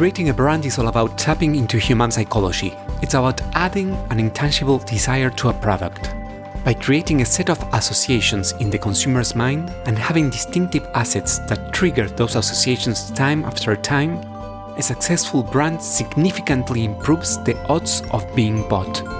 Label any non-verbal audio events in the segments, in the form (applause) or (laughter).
Creating a brand is all about tapping into human psychology. It's about adding an intangible desire to a product. By creating a set of associations in the consumer's mind and having distinctive assets that trigger those associations time after time, a successful brand significantly improves the odds of being bought.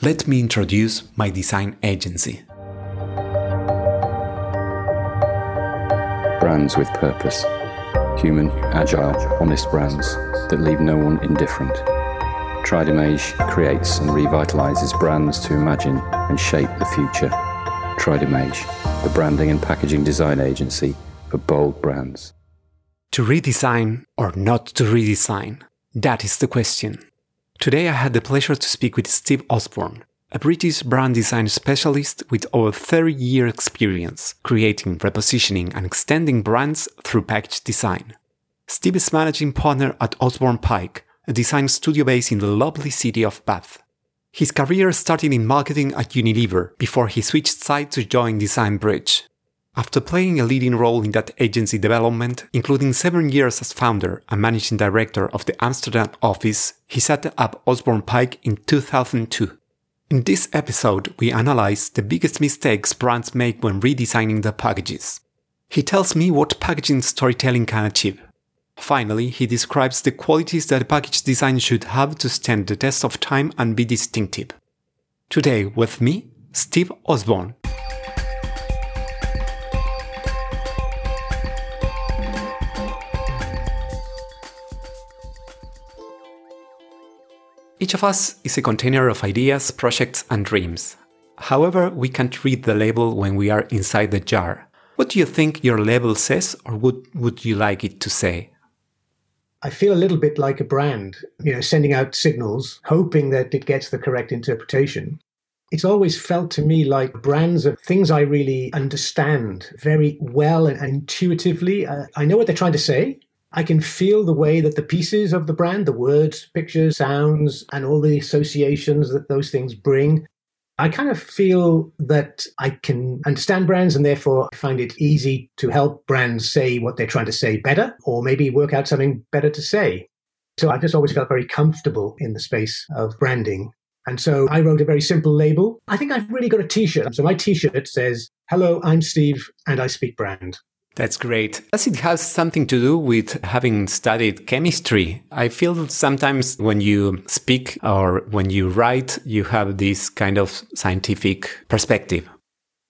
let me introduce my design agency. Brands with purpose. Human, agile, honest brands that leave no one indifferent. Tridimage creates and revitalizes brands to imagine and shape the future. Tridimage, the branding and packaging design agency for bold brands. To redesign or not to redesign? That is the question. Today I had the pleasure to speak with Steve Osborne, a British brand design specialist with over 30 year experience creating, repositioning, and extending brands through package design. Steve is managing partner at Osborne Pike, a design studio based in the lovely city of Bath. His career started in marketing at Unilever before he switched sides to join Design Bridge. After playing a leading role in that agency development, including seven years as founder and managing director of the Amsterdam office, he set up Osborne Pike in 2002. In this episode, we analyze the biggest mistakes brands make when redesigning their packages. He tells me what packaging storytelling can achieve. Finally, he describes the qualities that package design should have to stand the test of time and be distinctive. Today, with me, Steve Osborne. Each of us is a container of ideas, projects, and dreams. However, we can't read the label when we are inside the jar. What do you think your label says, or what would you like it to say? I feel a little bit like a brand, you know, sending out signals, hoping that it gets the correct interpretation. It's always felt to me like brands are things I really understand very well and intuitively. Uh, I know what they're trying to say, I can feel the way that the pieces of the brand, the words, pictures, sounds, and all the associations that those things bring. I kind of feel that I can understand brands and therefore I find it easy to help brands say what they're trying to say better or maybe work out something better to say. So I've just always felt very comfortable in the space of branding. And so I wrote a very simple label. I think I've really got a t shirt. So my t shirt says, Hello, I'm Steve and I speak brand. That's great. Does it have something to do with having studied chemistry? I feel sometimes when you speak or when you write, you have this kind of scientific perspective.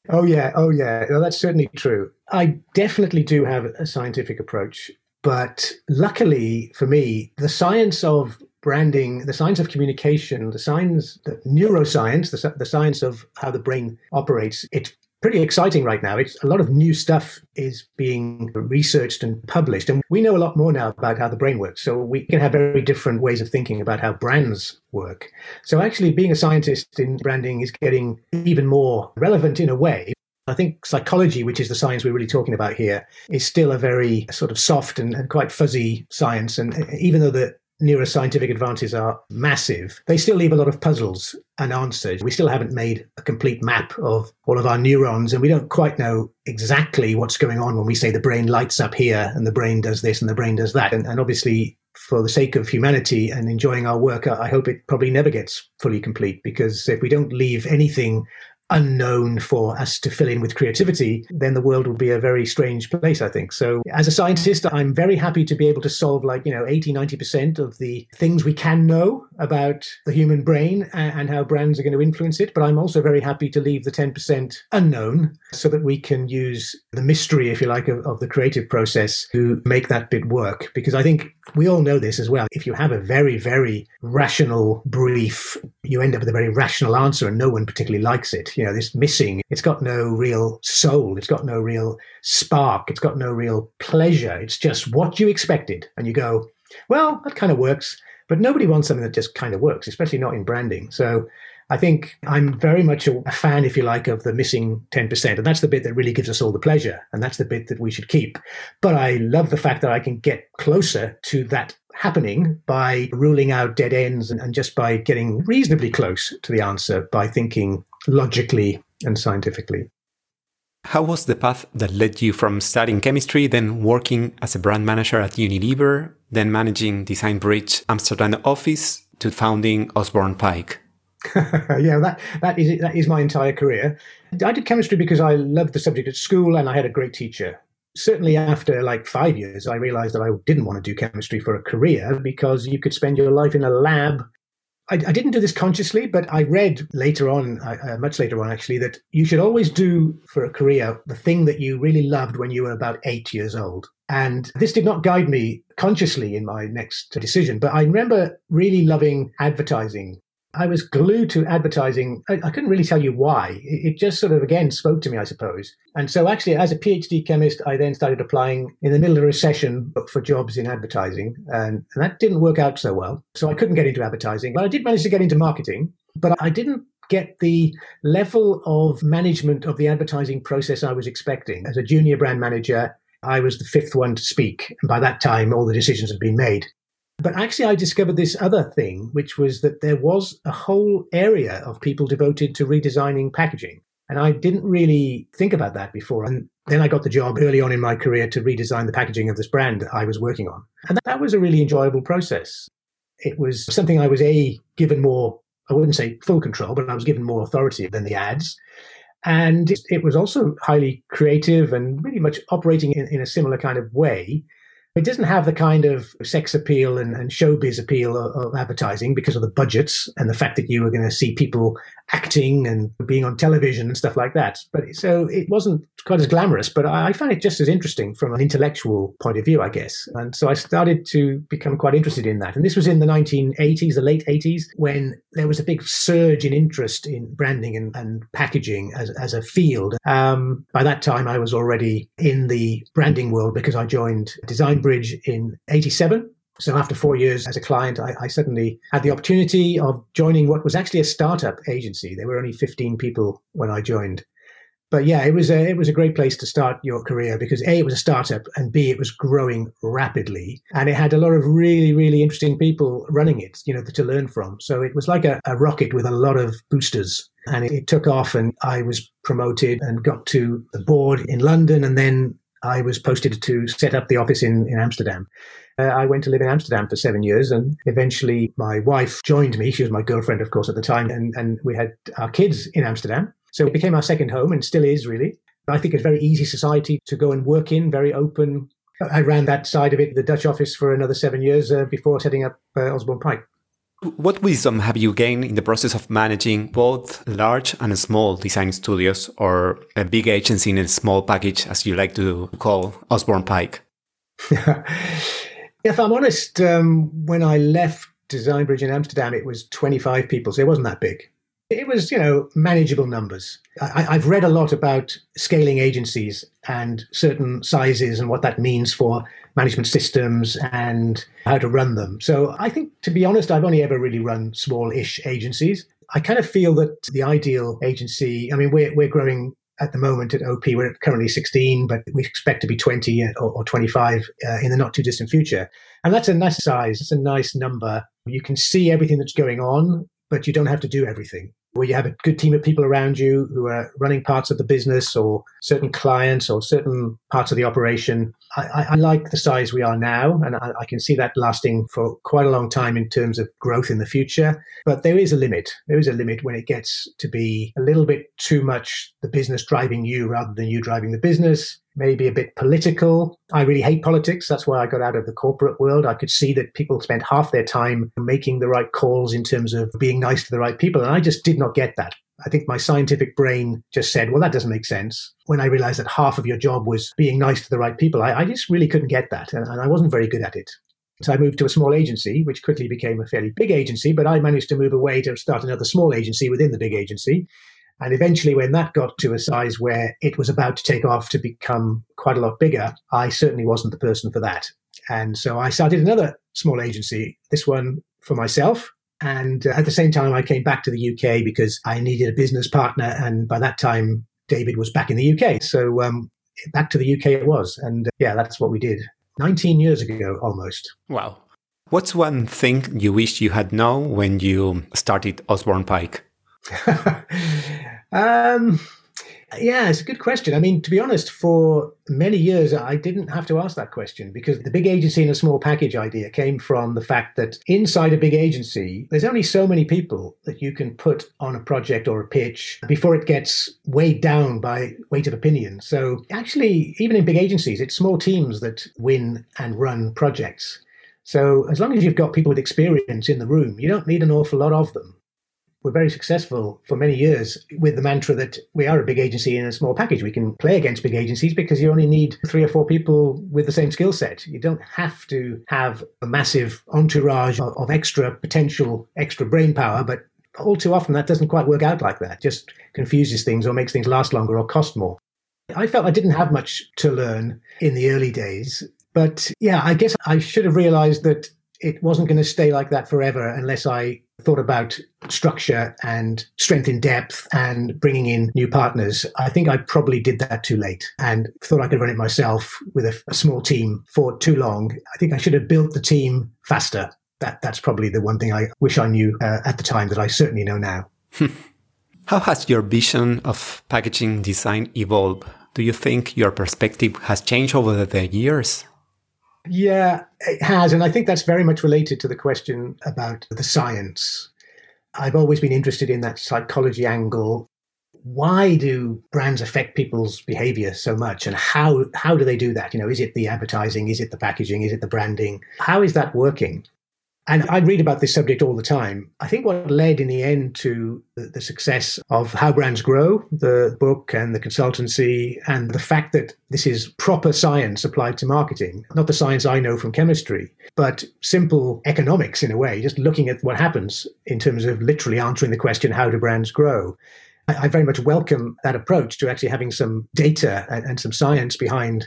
Oh, yeah. Oh, yeah. That's certainly true. I definitely do have a scientific approach. But luckily for me, the science of branding, the science of communication, the science, the neuroscience, the, the science of how the brain operates, it's pretty exciting right now. It's a lot of new stuff is being researched and published, and we know a lot more now about how the brain works. So we can have very different ways of thinking about how brands work. So actually, being a scientist in branding is getting even more relevant in a way. I think psychology, which is the science we're really talking about here, is still a very sort of soft and, and quite fuzzy science. And uh, even though the neuroscientific advances are massive, they still leave a lot of puzzles unanswered. We still haven't made a complete map of all of our neurons, and we don't quite know exactly what's going on when we say the brain lights up here and the brain does this and the brain does that. And, and obviously, for the sake of humanity and enjoying our work, I hope it probably never gets fully complete because if we don't leave anything unknown for us to fill in with creativity, then the world will be a very strange place, I think. So, as a scientist, I'm very happy to be able to solve like, you know, 80, 90% of the things we can know about the human brain and, how brands are going to influence it. But I'm also very happy to leave the 10% unknown so that we can use the mystery, if you like, of, of the creative process to make that bit work. Because I think we all know this as well. If you have a very, very rational brief, you end up with a very rational answer and no one particularly likes it. You know, this missing, it's got no real soul, it's got no real spark, it's got no real pleasure. It's just what you expected. And you go, well, that kind of works. But nobody wants something that just kind of works, especially not in branding. So I think I'm very much a, fan, if you like, of the missing 10%. And that's the bit that really gives us all the pleasure. And that's the bit that we should keep. But I love the fact that I can get closer to that happening by ruling out dead ends and, and just by getting reasonably close to the answer by thinking logically and scientifically. How was the path that led you from studying chemistry, then working as a brand manager at Unilever, then managing Design Bridge Amsterdam office to founding Osborne Pike? (laughs) yeah, that that is that is my entire career. I did chemistry because I loved the subject at school and I had a great teacher. Certainly, after like five years, I realized that I didn't want to do chemistry for a career because you could spend your life in a lab. I, I didn't do this consciously, but I read later on, uh, much later on actually, that you should always do for a career the thing that you really loved when you were about eight years old. And this did not guide me consciously in my next decision, but I remember really loving advertising I was glued to advertising. I, I couldn't really tell you why. It, it, just sort of, again, spoke to me, I suppose. And so, actually, as a PhD chemist, I then started applying in the middle of a recession for jobs in advertising. And, and that didn't work out so well. So, I couldn't get into advertising. But I did manage to get into marketing. But I didn't get the level of management of the advertising process I was expecting. As a junior brand manager, I was the fifth one to speak. And by that time, all the decisions had been made. But actually, I discovered this other thing, which was that there was a whole area of people devoted to redesigning packaging. And I didn't really think about that before. And then I got the job early on in my career to redesign the packaging of this brand I was working on. And that was a really enjoyable process. It was something I was A, given more, I wouldn't say full control, but I was given more authority than the ads. And it was also highly creative and really much operating in, in a similar kind of way it doesn't have the kind of sex appeal and, and showbiz appeal of, of, advertising because of the budgets and the fact that you were going to see people acting and being on television and stuff like that. But so it wasn't quite as glamorous, but I, found it just as interesting from an intellectual point of view, I guess. And so I started to become quite interested in that. And this was in the 1980s, the late 80s, when there was a big surge in interest in branding and, and packaging as, as a field. Um, by that time, I was already in the branding world because I joined Design Bridge in 87 so after four years as a client, I, I, suddenly had the opportunity of joining what was actually a startup agency. There were only 15 people when I joined. But yeah, it was a it was a great place to start your career because a it was a startup and b it was growing rapidly and it had a lot of really really interesting people running it, you know, to learn from. So it was like a, a rocket with a lot of boosters and it, it took off and I was promoted and got to the board in London and then I was posted to set up the office in, in Amsterdam. Uh, I went to live in Amsterdam for seven years, and eventually my wife joined me. She was my girlfriend, of course, at the time, and, and we had our kids in Amsterdam. So it became our second home and still is really. I think it's a very easy society to go and work in, very open. I ran that side of it, the Dutch office, for another seven years uh, before setting up uh, Osborne Pike. What wisdom have you gained in the process of managing both large and small design studios or a big agency in a small package, as you like to call Osborne Pike? (laughs) If I'm honest, um, when I left Design Bridge in Amsterdam, it was 25 people, so it wasn't that big. It was, you know, manageable numbers. I, have read a lot about scaling agencies and certain sizes and what that means for management systems and how to run them. So I think, to be honest, I've only ever really run small ish agencies. I kind of feel that the ideal agency, I mean, we're, we're growing at the moment at OP, we're currently 16, but we expect to be 20 or, or 25 uh, in the not too distant future. And that's a nice size. It's a nice number. You can see everything that's going on, but you don't have to do everything where you have a good team of people around you who are running parts of the business or certain clients or certain parts of the operation. I, I like the size we are now, and I, I, can see that lasting for quite a long time in terms of growth in the future. But there is a limit. There is a limit when it gets to be a little bit too much the business driving you rather than you driving the business maybe a bit political. I really hate politics. That's why I got out of the corporate world. I could see that people spent half their time making the right calls in terms of being nice to the right people. And I just did not get that. I think my scientific brain just said, well, that doesn't make sense. When I realized that half of your job was being nice to the right people, I, I just really couldn't get that. And, and I wasn't very good at it. So I moved to a small agency, which quickly became a fairly big agency, but I managed to move away to start another small agency within the big agency. And eventually, when that got to a size where it was about to take off to become quite a lot bigger, I certainly wasn't the person for that. And so I started another small agency, this one for myself. And uh, at the same time, I came back to the UK because I needed a business partner. And by that time, David was back in the UK. So um, back to the UK it was. And uh, yeah, that's what we did 19 years ago almost. Wow. What's one thing you wish you had known when you started Osborne Pike? (laughs) um, yeah, it's a good question. I mean, to be honest, for many years, I didn't have to ask that question because the big agency and a small package idea came from the fact that inside a big agency, there's only so many people that you can put on a project or a pitch before it gets weighed down by weight of opinion. So, actually, even in big agencies, it's small teams that win and run projects. So, as long as you've got people with experience in the room, you don't need an awful lot of them were very successful for many years with the mantra that we are a big agency in a small package. We can play against big agencies because you only need three or four people with the same skill set. You don't have to have a massive entourage of, of extra potential, extra brain power, but all too often that doesn't quite work out like that. Just confuses things or makes things last longer or cost more. I felt I didn't have much to learn in the early days. But yeah, I guess I should have realized that it wasn't going to stay like that forever unless I thought about structure and strength in depth and bringing in new partners. I think I probably did that too late and thought I could run it myself with a, a small team for too long. I think I should have built the team faster. That that's probably the one thing I wish I knew uh, at the time that I certainly know now. (laughs) How has your vision of packaging design evolved? Do you think your perspective has changed over the years? Yeah, it has. And I think that's very much related to the question about the science. I've always been interested in that psychology angle. Why do brands affect people's behavior so much? And how, how do they do that? You know, is it the advertising? Is it the packaging? Is it the branding? How is that working? And I read about this subject all the time. I think what led in the end to the, success of How Brands Grow, the book and the consultancy, and the fact that this is proper science applied to marketing, not the science I know from chemistry, but simple economics in a way, just looking at what happens in terms of literally answering the question, How do brands grow? I very much welcome that approach to actually having some data and, some science behind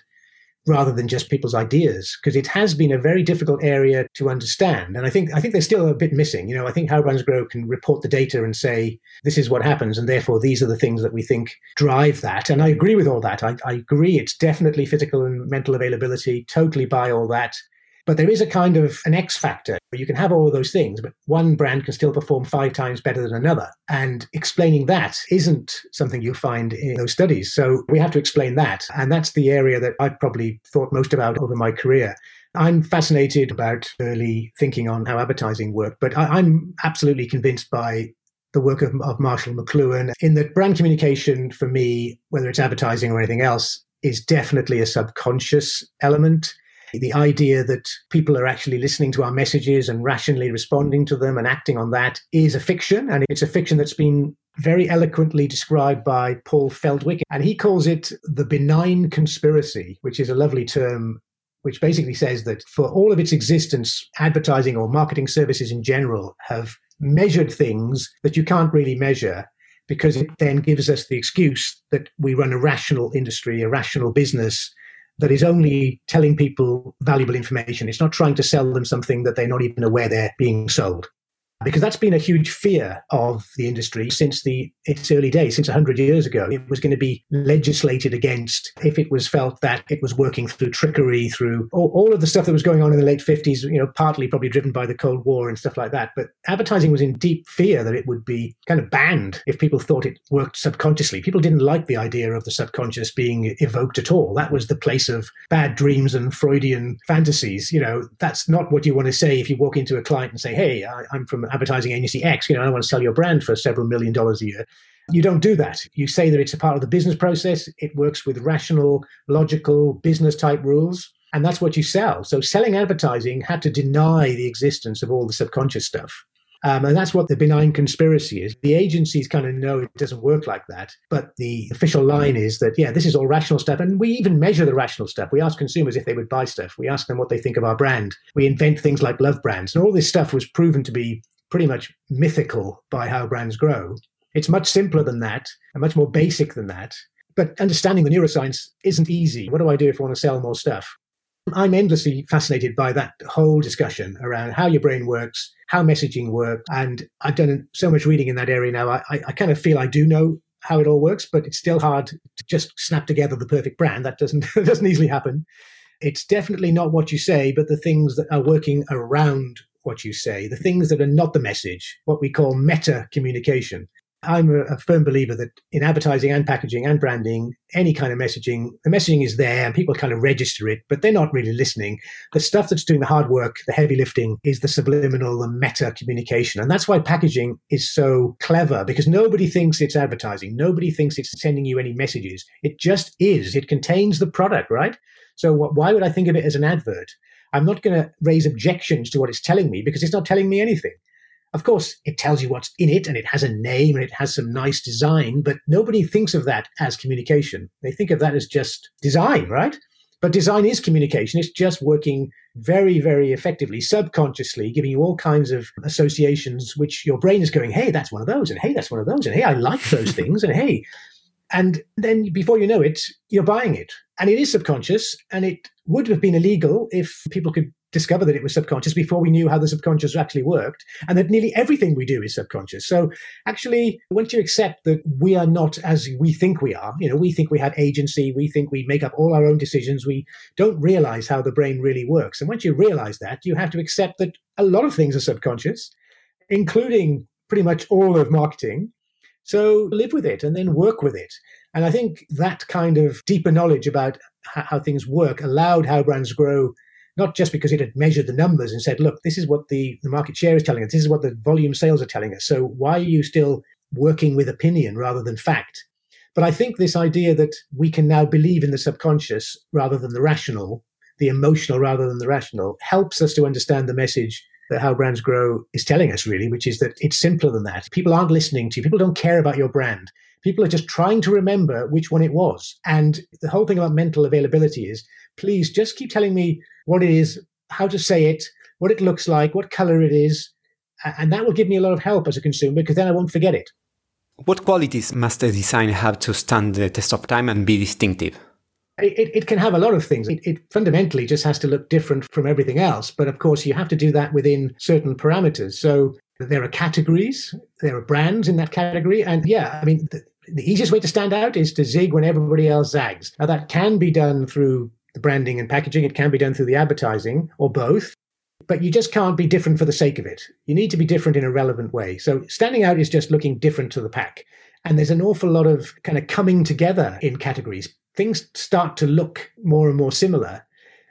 rather than just people's ideas because it has been a very difficult area to understand. And i think i think there's still a bit missing. You know i think how brands grow can report the data and say this is what happens and therefore these are the things that we think drive that. And i agree with all that. I, I agree it's definitely physical and mental availability totally buy all that but there is a kind of an X factor. You can have all of those things, but one brand can still perform five times better than another. And explaining that isn't something you'll find in those studies. So we have to explain that. And that's the area that I've probably thought most about over my career. I'm fascinated about early thinking on how advertising worked, but I, am absolutely convinced by the work of, of Marshall McLuhan in that brand communication for me, whether it's advertising or anything else, is definitely a subconscious element. The idea that people are actually listening to our messages and rationally responding to them and acting on that is a fiction. And it's a fiction that's been very eloquently described by Paul Feldwick. And he calls it the benign conspiracy, which is a lovely term which basically says that for all of its existence, advertising or marketing services in general have measured things that you can't really measure because it then gives us the excuse that we run a rational industry, a rational business, that is only telling people valuable information. It's not trying to sell them something that they're not even aware they're being sold because that's been a huge fear of the industry since the its early days, since 100 years ago. It was going to be legislated against if it was felt that it was working through trickery, through all, all, of the stuff that was going on in the late 50s, you know, partly probably driven by the Cold War and stuff like that. But advertising was in deep fear that it would be kind of banned if people thought it worked subconsciously. People didn't like the idea of the subconscious being evoked at all. That was the place of bad dreams and Freudian fantasies. You know, that's not what you want to say if you walk into a client and say, hey, I, I'm from advertising agency X, you know, I want to sell your brand for several million dollars a year. You don't do that. You say that it's a part of the business process. It works with rational, logical, business type rules. And that's what you sell. So selling advertising had to deny the existence of all the subconscious stuff. Um, and that's what the benign conspiracy is. The agencies kind of know it doesn't work like that. But the official line is that, yeah, this is all rational stuff. And we even measure the rational stuff. We ask consumers if they would buy stuff. We ask them what they think of our brand. We invent things like love brands. And all this stuff was proven to be pretty much mythical by how brands grow. It's much simpler than that and much more basic than that. But understanding the neuroscience isn't easy. What do I do if I want to sell more stuff? I'm endlessly fascinated by that whole discussion around how your brain works, how messaging works. And I've done so much reading in that area now. I, I kind of feel I do know how it all works, but it's still hard to just snap together the perfect brand. That doesn't (laughs) doesn't easily happen. It's definitely not what you say, but the things that are working around what you say, the things that are not the message, what we call meta communication. I'm a, firm believer that in advertising and packaging and branding, any kind of messaging, the messaging is there and people kind of register it, but they're not really listening. The stuff that's doing the hard work, the heavy lifting, is the subliminal, the meta communication. And that's why packaging is so clever because nobody thinks it's advertising. Nobody thinks it's sending you any messages. It just is. It contains the product, right? So why would I think of it as an advert? I'm not going to raise objections to what it's telling me because it's not telling me anything. Of course, it tells you what's in it and it has a name and it has some nice design, but nobody thinks of that as communication. They think of that as just design, right? But design is communication. It's just working very, very effectively, subconsciously, giving you all kinds of associations, which your brain is going, hey, that's one of those, and hey, that's one of those, and hey, I like those things, and hey. And then before you know it, you're buying it. And it is subconscious, and it would have been illegal if people could discover that it was subconscious before we knew how the subconscious actually worked, and that nearly everything we do is subconscious. So, actually, once you accept that we are not as we think we are, you know, we think we have agency, we think we make up all our own decisions, we don't realize how the brain really works. And once you realize that, you have to accept that a lot of things are subconscious, including pretty much all of marketing. So, live with it and then work with it. And I think that kind of deeper knowledge about how things work allowed how brands grow not just because it had measured the numbers and said, look, this is what the, the market share is telling us, this is what the volume sales are telling us. So why are you still working with opinion rather than fact? But I think this idea that we can now believe in the subconscious rather than the rational, the emotional rather than the rational, helps us to understand the message that How Brands Grow is telling us, really, which is that it's simpler than that. People aren't listening to you, people don't care about your brand. People are just trying to remember which one it was. And the whole thing about mental availability is please just keep telling me what it is, how to say it, what it looks like, what color it is. And that will give me a lot of help as a consumer because then I won't forget it. What qualities must a design have to stand the test of time and be distinctive? It, it can have a lot of things. It, it, fundamentally just has to look different from everything else. But of course, you have to do that within certain parameters. So there are categories, there are brands in that category. And yeah, I mean, the, the easiest way to stand out is to zig when everybody else zags. Now, that can be done through the branding and packaging. It can be done through the advertising or both, but you just can't be different for the sake of it. You need to be different in a relevant way. So standing out is just looking different to the pack. And there's an awful lot of kind of coming together in categories. Things start to look more and more similar.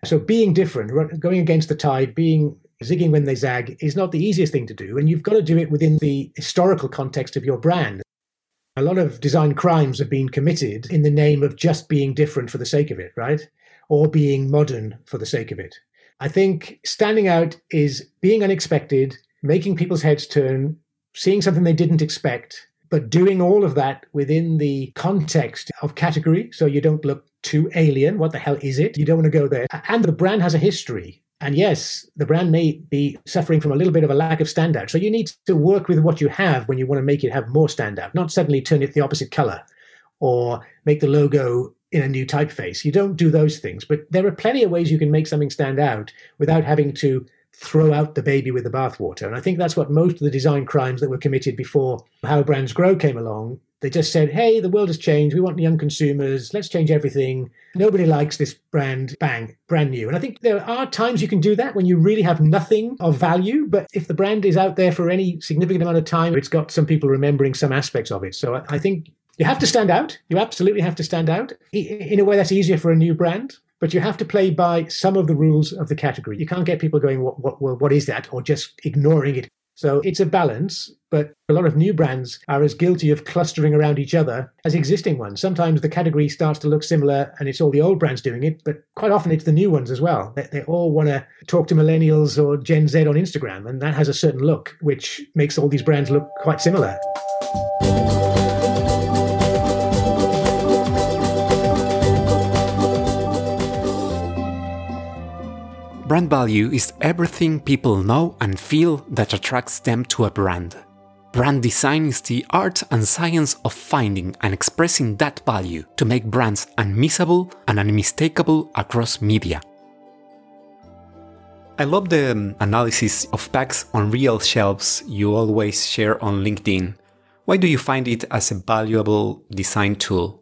So being different, going against the tide, being zigging when they zag is not the easiest thing to do. And you've got to do it within the historical context of your brand. A lot of design crimes have been committed in the name of just being different for the sake of it, right? or being modern for the sake of it. I think standing out is being unexpected, making people's heads turn, seeing something they didn't expect, but doing all of that within the context of category so you don't look too alien. What the hell is it? You don't want to go there. And the brand has a history. And yes, the brand may be suffering from a little bit of a lack of standout. So you need to work with what you have when you want to make it have more standout, not suddenly turn it the opposite color or make the logo in a new typeface. You don't do those things, but there are plenty of ways you can make something stand out without having to throw out the baby with the bathwater. And I think that's what most of the design crimes that were committed before How Brands Grow came along. They just said, hey, the world has changed. We want young consumers. Let's change everything. Nobody likes this brand. Bang, brand new. And I think there are times you can do that when you really have nothing of value. But if the brand is out there for any significant amount of time, it's got some people remembering some aspects of it. So I think you have to stand out. You absolutely have to stand out. In a way, that's easier for a new brand, but you have to play by some of the rules of the category. You can't get people going, what, what, what is that? Or just ignoring it. So it's a balance, but a lot of new brands are as guilty of clustering around each other as existing ones. Sometimes the category starts to look similar and it's all the old brands doing it, but quite often it's the new ones as well. They, they all want to talk to millennials or Gen Z on Instagram, and that has a certain look, which makes all these brands look quite similar. Brand value is everything people know and feel that attracts them to a brand. Brand design is the art and science of finding and expressing that value to make brands unmissable and unmistakable across media. I love the um, analysis of packs on real shelves you always share on LinkedIn. Why do you find it as a valuable design tool?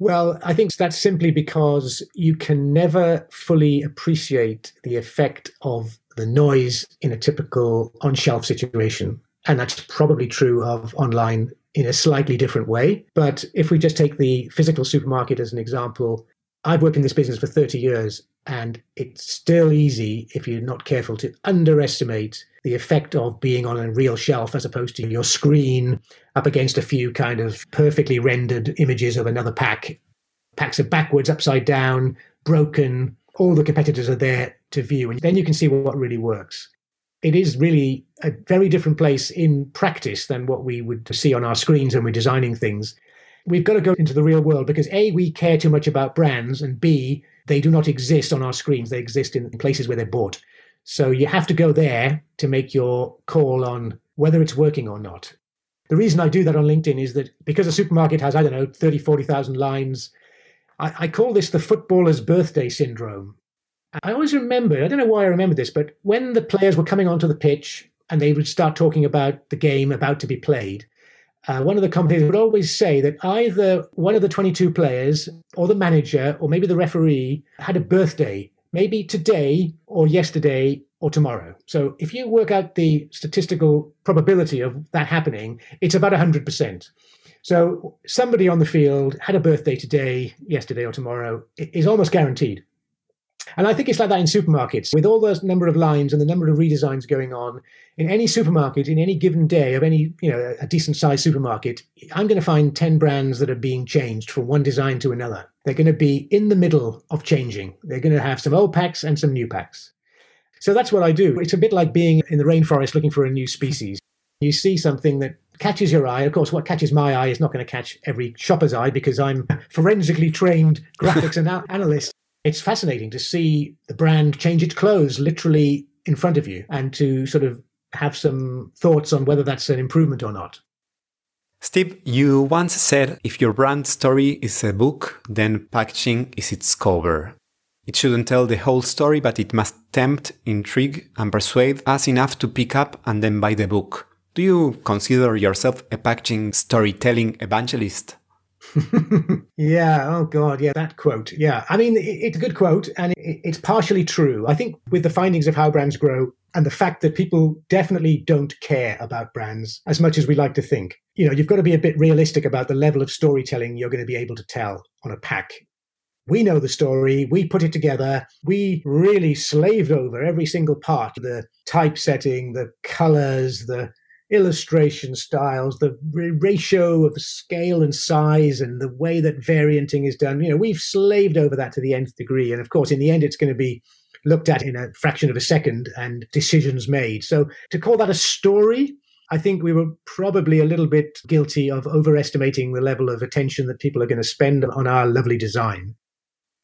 Well, I think that's simply because you can never fully appreciate the effect of the noise in a typical on shelf situation. And that's probably true of online in a slightly different way. But if we just take the physical supermarket as an example, I've worked in this business for 30 years, and it's still easy, if you're not careful, to underestimate the effect of being on a real shelf as opposed to your screen up against a few kind of perfectly rendered images of another pack. Packs are backwards, upside down, broken. All the competitors are there to view, and then you can see what really works. It is really a very different place in practice than what we would see on our screens when we're designing things. We've got to go into the real world because A, we care too much about brands, and B, they do not exist on our screens. They exist in places where they're bought. So you have to go there to make your call on whether it's working or not. The reason I do that on LinkedIn is that because a supermarket has, I don't know, 30, 40,000 lines, I, I call this the footballer's birthday syndrome. I always remember, I don't know why I remember this, but when the players were coming onto the pitch and they would start talking about the game about to be played, uh, one of the commentators would always say that either one of the 22 players or the manager or maybe the referee had a birthday, maybe today or yesterday or tomorrow. So if you work out the statistical probability of that happening, it's about 100%. So somebody on the field had a birthday today, yesterday, or tomorrow is almost guaranteed. And I think it's like that in supermarkets. With all the number of lines and the number of redesigns going on, in any supermarket, in any given day of any, you know, a decent sized supermarket, I'm going to find 10 brands that are being changed from one design to another. They're going to be in the middle of changing. They're going to have some old packs and some new packs. So that's what I do. It's a bit like being in the rainforest looking for a new species. You see something that catches your eye. Of course, what catches my eye is not going to catch every shopper's eye because I'm forensically trained graphics and analyst. It's fascinating to see the brand change its clothes literally in front of you and to sort of have some thoughts on whether that's an improvement or not. Steve, you once said if your brand story is a book, then packaging is its cover. It shouldn't tell the whole story, but it must tempt, intrigue, and persuade us enough to pick up and then buy the book. Do you consider yourself a packaging storytelling evangelist? (laughs) yeah. Oh God. Yeah. That quote. Yeah. I mean, it's a good quote, and it's partially true. I think with the findings of how brands grow and the fact that people definitely don't care about brands as much as we like to think. You know, you've got to be a bit realistic about the level of storytelling you're going to be able to tell on a pack. We know the story, we put it together, we really slaved over every single part the typesetting, the colors, the illustration styles, the ratio of scale and size, and the way that varianting is done. You know, we've slaved over that to the nth degree. And of course, in the end, it's going to be looked at in a fraction of a second and decisions made. So to call that a story, I think we were probably a little bit guilty of overestimating the level of attention that people are going to spend on our lovely design.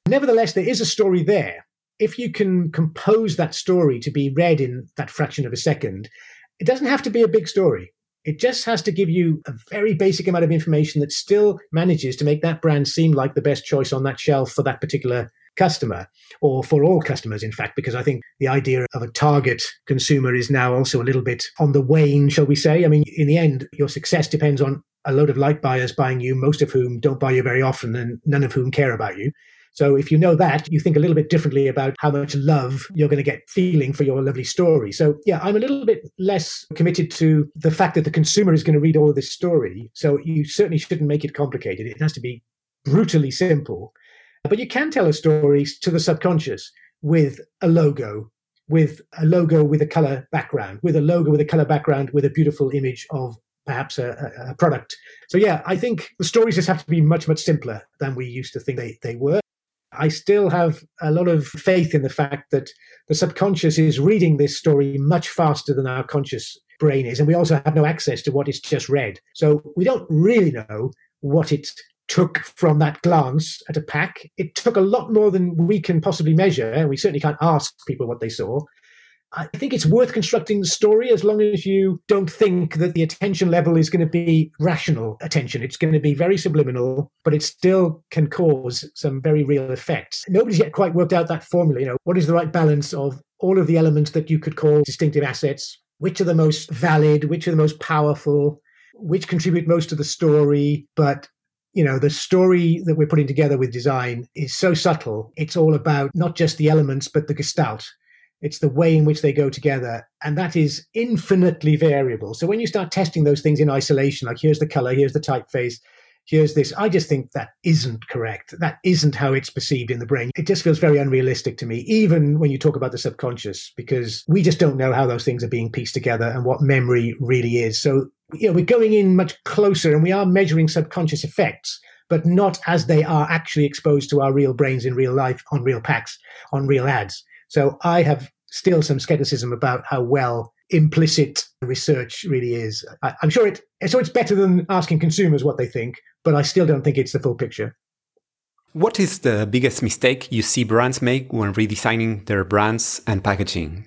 Nevertheless, there is a story there. If you can compose that story to be read in that fraction of a second, it doesn't have to be a big story. It just has to give you a very basic amount of information that still manages to make that brand seem like the best choice on that shelf for that particular customer, or for all customers, in fact, because I think the idea of a target consumer is now also a little bit on the wane, shall we say. I mean, in the end, your success depends on a load of light buyers buying you, most of whom don't buy you very often and none of whom care about you. So if you know that, you think a little bit differently about how much love you're going to get feeling for your lovely story. So yeah, I'm a little bit less committed to the fact that the consumer is going to read all of this story. So you certainly shouldn't make it complicated. It has to be brutally simple. But you can tell a story to the subconscious with a logo, with a logo with a color background, with a logo with a color background, with a beautiful image of perhaps a, a, product. So yeah, I think the stories just have to be much, much simpler than we used to think they, they were. I still have a lot of faith in the fact that the subconscious is reading this story much faster than our conscious brain is. And we also have no access to what it's just read. So we don't really know what it took from that glance at a pack. It took a lot more than we can possibly measure. And we certainly can't ask people what they saw. I think it's worth constructing the story as long as you don't think that the attention level is going to be rational attention. It's going to be very subliminal, but it still can cause some very real effects. Nobody's yet quite worked out that formula. You know, what is the right balance of all of the elements that you could call distinctive assets? Which are the most valid? Which are the most powerful? Which contribute most to the story, but you know, the story that we're putting together with design is so subtle. It's all about not just the elements, but the gestalt. It's the way in which they go together. And that is infinitely variable. So when you start testing those things in isolation, like here's the color, here's the typeface, here's this, I just think that isn't correct. That isn't how it's perceived in the brain. It just feels very unrealistic to me, even when you talk about the subconscious, because we just don't know how those things are being pieced together and what memory really is. So, you know, we're going in much closer and we are measuring subconscious effects but not as they are actually exposed to our real brains in real life on real packs, on real ads. So I have still some skepticism about how well implicit research really is. I, am sure it so it's better than asking consumers what they think, but I still don't think it's the full picture. What is the biggest mistake you see brands make when redesigning their brands and packaging?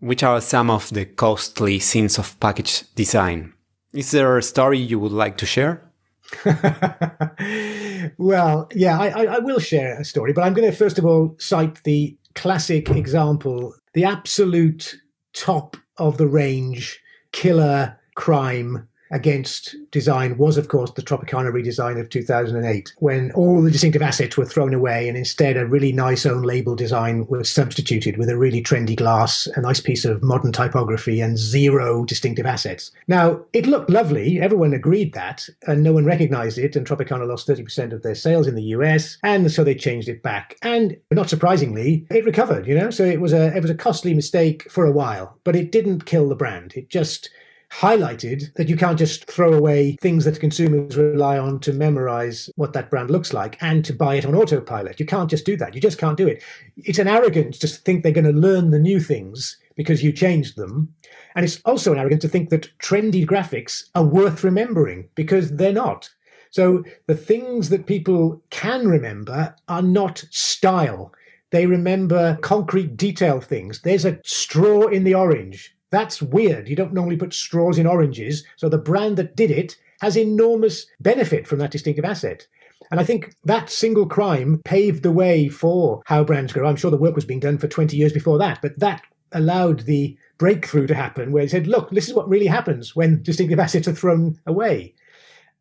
Which are some of the costly sins of package design? Is there a story you would like to share? (laughs) well, yeah, I, I, will share a story, but I'm going to first of all cite the classic example, the absolute top of the range killer crime against design was, of course, the Tropicana redesign of 2008, when all the distinctive assets were thrown away and instead a really nice own label design was substituted with a really trendy glass, a nice piece of modern typography, and zero distinctive assets. Now, it looked lovely. Everyone agreed that, and no one recognized it. And Tropicana lost 30% of their sales in the US, and so they changed it back. And not surprisingly, it recovered, you know? So it was a, it was a costly mistake for a while, but it didn't kill the brand. It just highlighted that you can't just throw away things that consumers rely on to memorize what that brand looks like and to buy it on autopilot. You can't just do that. You just can't do it. It's an arrogance to think they're going to learn the new things because you changed them. And it's also an arrogance to think that trendy graphics are worth remembering because they're not. So the things that people can remember are not style. They remember concrete detail things. There's a straw in the orange. That's weird. You don't normally put straws in oranges. So the brand that did it has enormous benefit from that distinctive asset. And I think that single crime paved the way for how brands grow. I'm sure the work was being done for 20 years before that, but that allowed the breakthrough to happen where he said, look, this is what really happens when distinctive assets are thrown away.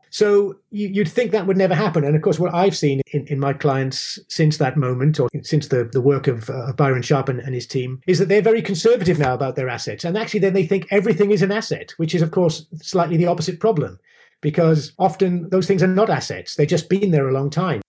So you, would think that would never happen. And of course, what I've seen in, in my clients since that moment, or since the, the work of uh, Byron Sharp and, and, his team, is that they're very conservative now about their assets. And actually, then they think everything is an asset, which is, of course, slightly the opposite problem, because often those things are not assets. They've just been there a long time.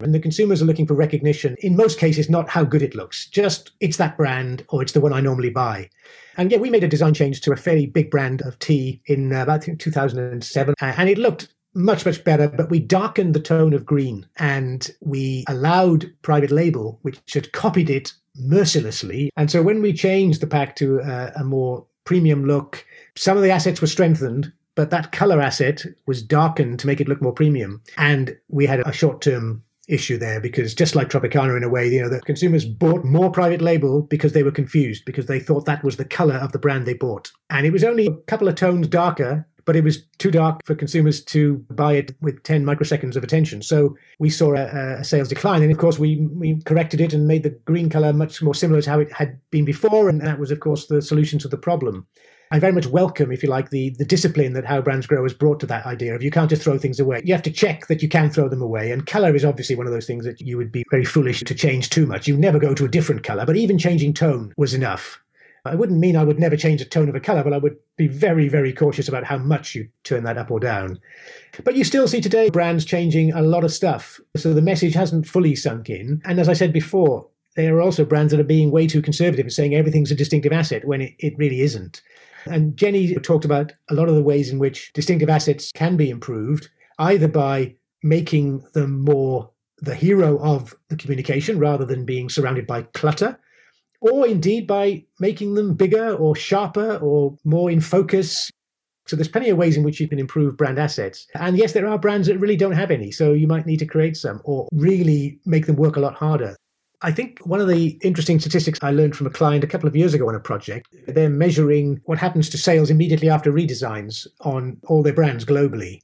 And the consumers are looking for recognition, in most cases, not how good it looks, just it's that brand or it's the one I normally buy. And yeah, we made a design change to a fairly big brand of tea in uh, about 2007, and it looked much, much better, but we darkened the tone of green and we allowed private label, which had copied it mercilessly. And so when we changed the pack to a, a more premium look, some of the assets were strengthened, but that color asset was darkened to make it look more premium. And we had a short term issue there because just like Tropicana in a way, you know, the consumers bought more private label because they were confused because they thought that was the color of the brand they bought. And it was only a couple of tones darker but it was too dark for consumers to buy it with 10 microseconds of attention. So we saw a, a, sales decline. And of course, we, we corrected it and made the green color much more similar to how it had been before. And that was, of course, the solution to the problem. I very much welcome, if you like, the, the discipline that How Brands Grow has brought to that idea of you can't just throw things away. You have to check that you can throw them away. And color is obviously one of those things that you would be very foolish to change too much. You never go to a different color, but even changing tone was enough. I wouldn't mean I would never change the tone of a color, but I would be very, very cautious about how much you turn that up or down. But you still see today brands changing a lot of stuff. So the message hasn't fully sunk in. And as I said before, there are also brands that are being way too conservative and saying everything's a distinctive asset when it, it really isn't. And Jenny talked about a lot of the ways in which distinctive assets can be improved, either by making them more the hero of the communication rather than being surrounded by clutter, or indeed by making them bigger or sharper or more in focus. So there's plenty of ways in which you can improve brand assets. And yes, there are brands that really don't have any. So you might need to create some or really make them work a lot harder. I think one of the interesting statistics I learned from a client a couple of years ago on a project, they're measuring what happens to sales immediately after redesigns on all their brands globally.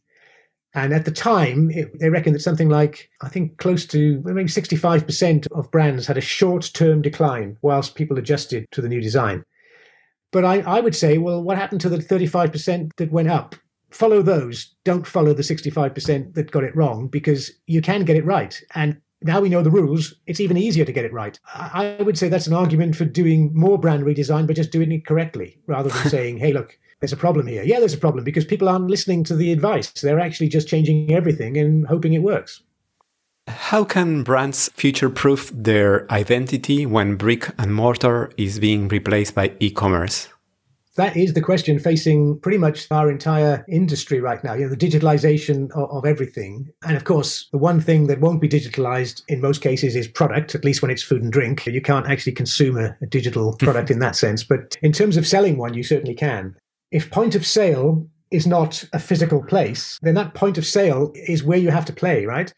And at the time, it, they reckoned that something like, I think, close to maybe 65% of brands had a short term decline whilst people adjusted to the new design. But I, I would say, well, what happened to the 35% that went up? Follow those. Don't follow the 65% that got it wrong because you can get it right. And now we know the rules, it's even easier to get it right. I would say that's an argument for doing more brand redesign, but just doing it correctly rather than (laughs) saying, hey, look, there's a problem here. Yeah, there's a problem because people aren't listening to the advice. They're actually just changing everything and hoping it works. How can brands future proof their identity when brick and mortar is being replaced by e commerce? That is the question facing pretty much our entire industry right now. You know, the digitalization of, of, everything. And of course, the one thing that won't be digitalized in most cases is product, at least when it's food and drink. You can't actually consume a, a digital product (laughs) in that sense. But in terms of selling one, you certainly can. If point of sale is not a physical place, then that point of sale is where you have to play, right?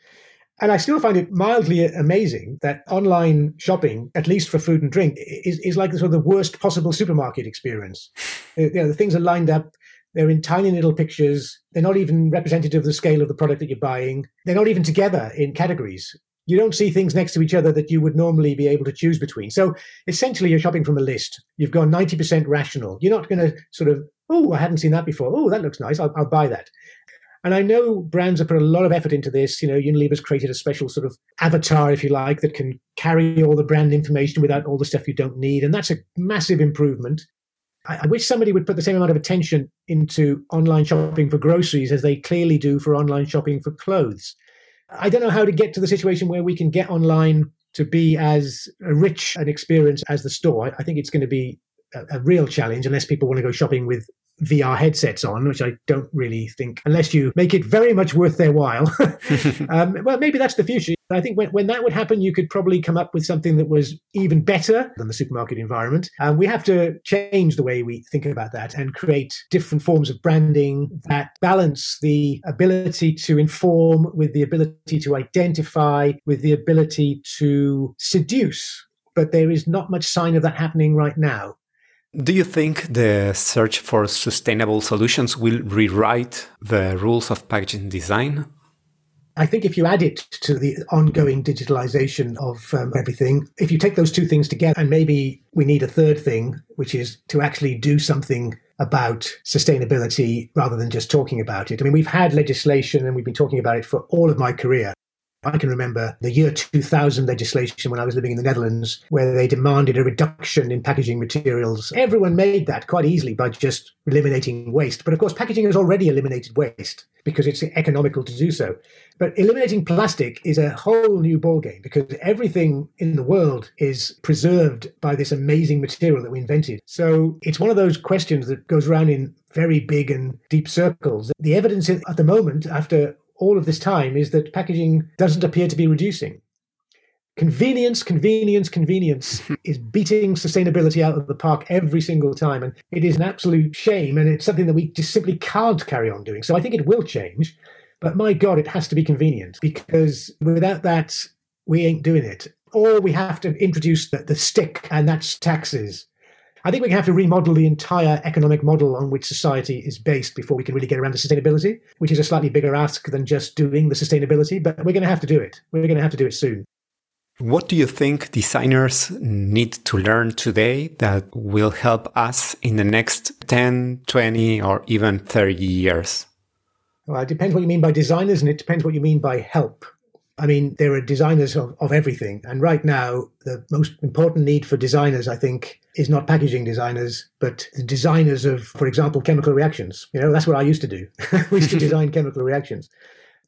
And I still find it mildly amazing that online shopping, at least for food and drink, is, is like the sort of the worst possible supermarket experience. (laughs) you know, the things are lined up, they're in tiny little pictures, they're not even representative of the scale of the product that you're buying, they're not even together in categories. You don't see things next to each other that you would normally be able to choose between. So essentially, you're shopping from a list. You've gone 90% rational. You're not going to sort of, oh, I hadn't seen that before. Oh, that looks nice. I'll, I'll buy that. And I know brands have put a lot of effort into this. You know, Unilever's created a special sort of avatar, if you like, that can carry all the brand information without all the stuff you don't need. And that's a massive improvement. I, I wish somebody would put the same amount of attention into online shopping for groceries as they clearly do for online shopping for clothes. I don't know how to get to the situation where we can get online to be as rich an experience as the store. I, I think it's going to be a, a real challenge unless people want to go shopping with VR headsets on, which I don't really think, unless you make it very much worth their while. (laughs) um, well, maybe that's the future. I think when, when that would happen, you could probably come up with something that was even better than the supermarket environment. And we have to change the way we think about that and create different forms of branding that balance the ability to inform with the ability to identify, with the ability to seduce. But there is not much sign of that happening right now. Do you think the search for sustainable solutions will rewrite the rules of packaging design? I think if you add it to the ongoing digitalization of um, everything, if you take those two things together, and maybe we need a third thing, which is to actually do something about sustainability rather than just talking about it. I mean, we've had legislation and we've been talking about it for all of my career. I can remember the year 2000 legislation when I was living in the Netherlands, where they demanded a reduction in packaging materials. Everyone made that quite easily by just eliminating waste. But of course, packaging has already eliminated waste because it's economical to do so. But eliminating plastic is a whole new ballgame because everything in the world is preserved by this amazing material that we invented. So it's one of those questions that goes around in very big and deep circles. The evidence at the moment, after all of this time is that packaging doesn't appear to be reducing. Convenience, convenience, convenience (laughs) is beating sustainability out of the park every single time. And it is an absolute shame. And it's something that we just simply can't carry on doing. So I think it will change. But my God, it has to be convenient because without that, we ain't doing it. Or we have to introduce the, the stick, and that's taxes. I think we have to remodel the entire economic model on which society is based before we can really get around to sustainability, which is a slightly bigger ask than just doing the sustainability, but we're going to have to do it. We're going to have to do it soon. What do you think designers need to learn today that will help us in the next 10, 20, or even 30 years? Well, it depends what you mean by designers, and it depends what you mean by help. I mean, there are designers of, of everything. And right now, the most important need for designers, I think, is not packaging designers, but the designers of, for example, chemical reactions. You know, that's what I used to do. (laughs) we used to design (laughs) chemical reactions.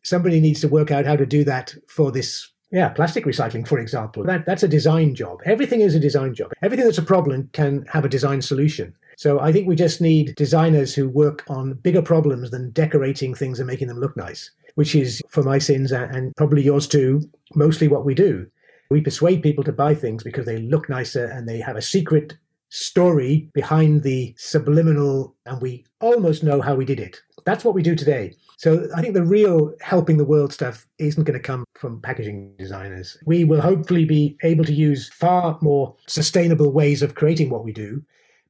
Somebody needs to work out how to do that for this Yeah, plastic recycling, for example, that, that's a design job. Everything is a design job. Everything that's a problem can have a design solution. So I think we just need designers who work on bigger problems than decorating things and making them look nice, which is, for my sins and probably yours too, mostly what we do. We persuade people to buy things because they look nicer and they have a secret story behind the subliminal, and we almost know how we did it. That's what we do today. So I think the real helping the world stuff isn't going to come from packaging designers. We will hopefully be able to use far more sustainable ways of creating what we do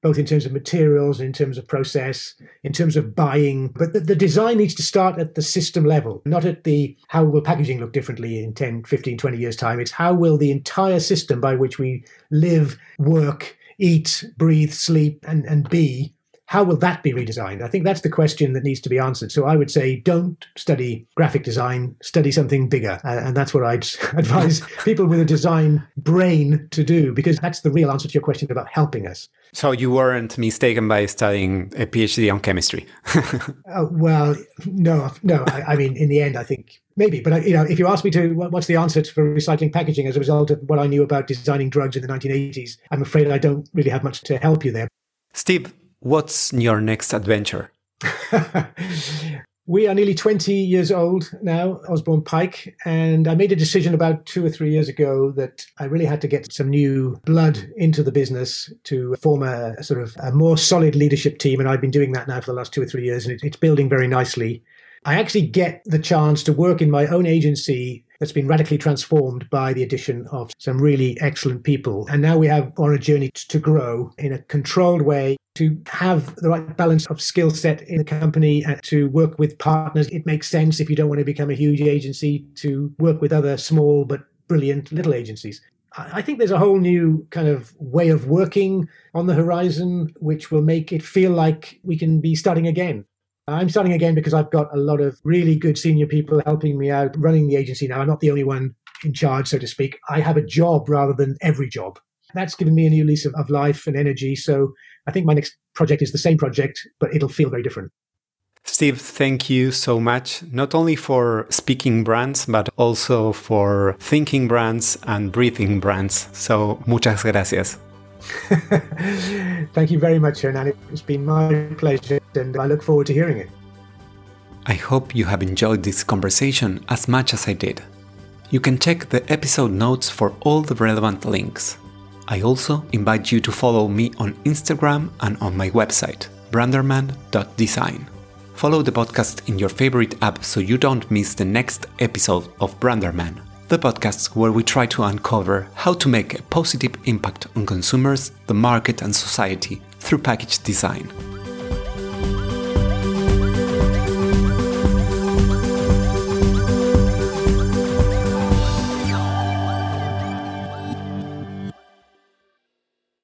both in terms of materials, in terms of process, in terms of buying. But the, the, design needs to start at the system level, not at the how will packaging look differently in 10, 15, 20 years' time. It's how will the entire system by which we live, work, eat, breathe, sleep, and, and be how will that be redesigned? I think that's the question that needs to be answered. So I would say don't study graphic design, study something bigger. And that's what I'd (laughs) advise (laughs) people with a design brain to do, because that's the real answer to your question about helping us. So you weren't mistaken by studying a PhD on chemistry? (laughs) uh, well, no, no. I, I, mean, in the end, I think maybe. But you know, if you ask me to, what's the answer for recycling packaging as a result of what I knew about designing drugs in the 1980s, I'm afraid I don't really have much to help you there. Steve, What's your next adventure? (laughs) we are nearly 20 years old now, Osborne Pike, and I made a decision about two or three years ago that I really had to get some new blood into the business to form a, a sort of a more solid leadership team. And I've been doing that now for the last two or three years, and it, it's building very nicely. I actually get the chance to work in my own agency that's been radically transformed by the addition of some really excellent people. And now we have on a journey to grow in a controlled way, to have the right balance of skill set in the company and to work with partners. It makes sense if you don't want to become a huge agency to work with other small but brilliant little agencies. I think there's a whole new kind of way of working on the horizon, which will make it feel like we can be starting again. I'm starting again because I've got a lot of really good senior people helping me out running the agency now. I'm not the only one in charge, so to speak. I have a job rather than every job. That's given me a new lease of, of life and energy. So I think my next project is the same project, but it'll feel very different. Steve, thank you so much, not only for speaking brands, but also for thinking brands and breathing brands. So, muchas gracias. (laughs) Thank you very much, Hernan. It's been my pleasure, and I look forward to hearing it. I hope you have enjoyed this conversation as much as I did. You can check the episode notes for all the relevant links. I also invite you to follow me on Instagram and on my website, braberman.design. Follow the podcast in your favorite app so you don't miss the next episode of Braberman the podcast where we try to uncover how to make a positive impact on consumers, the market, and society through package design.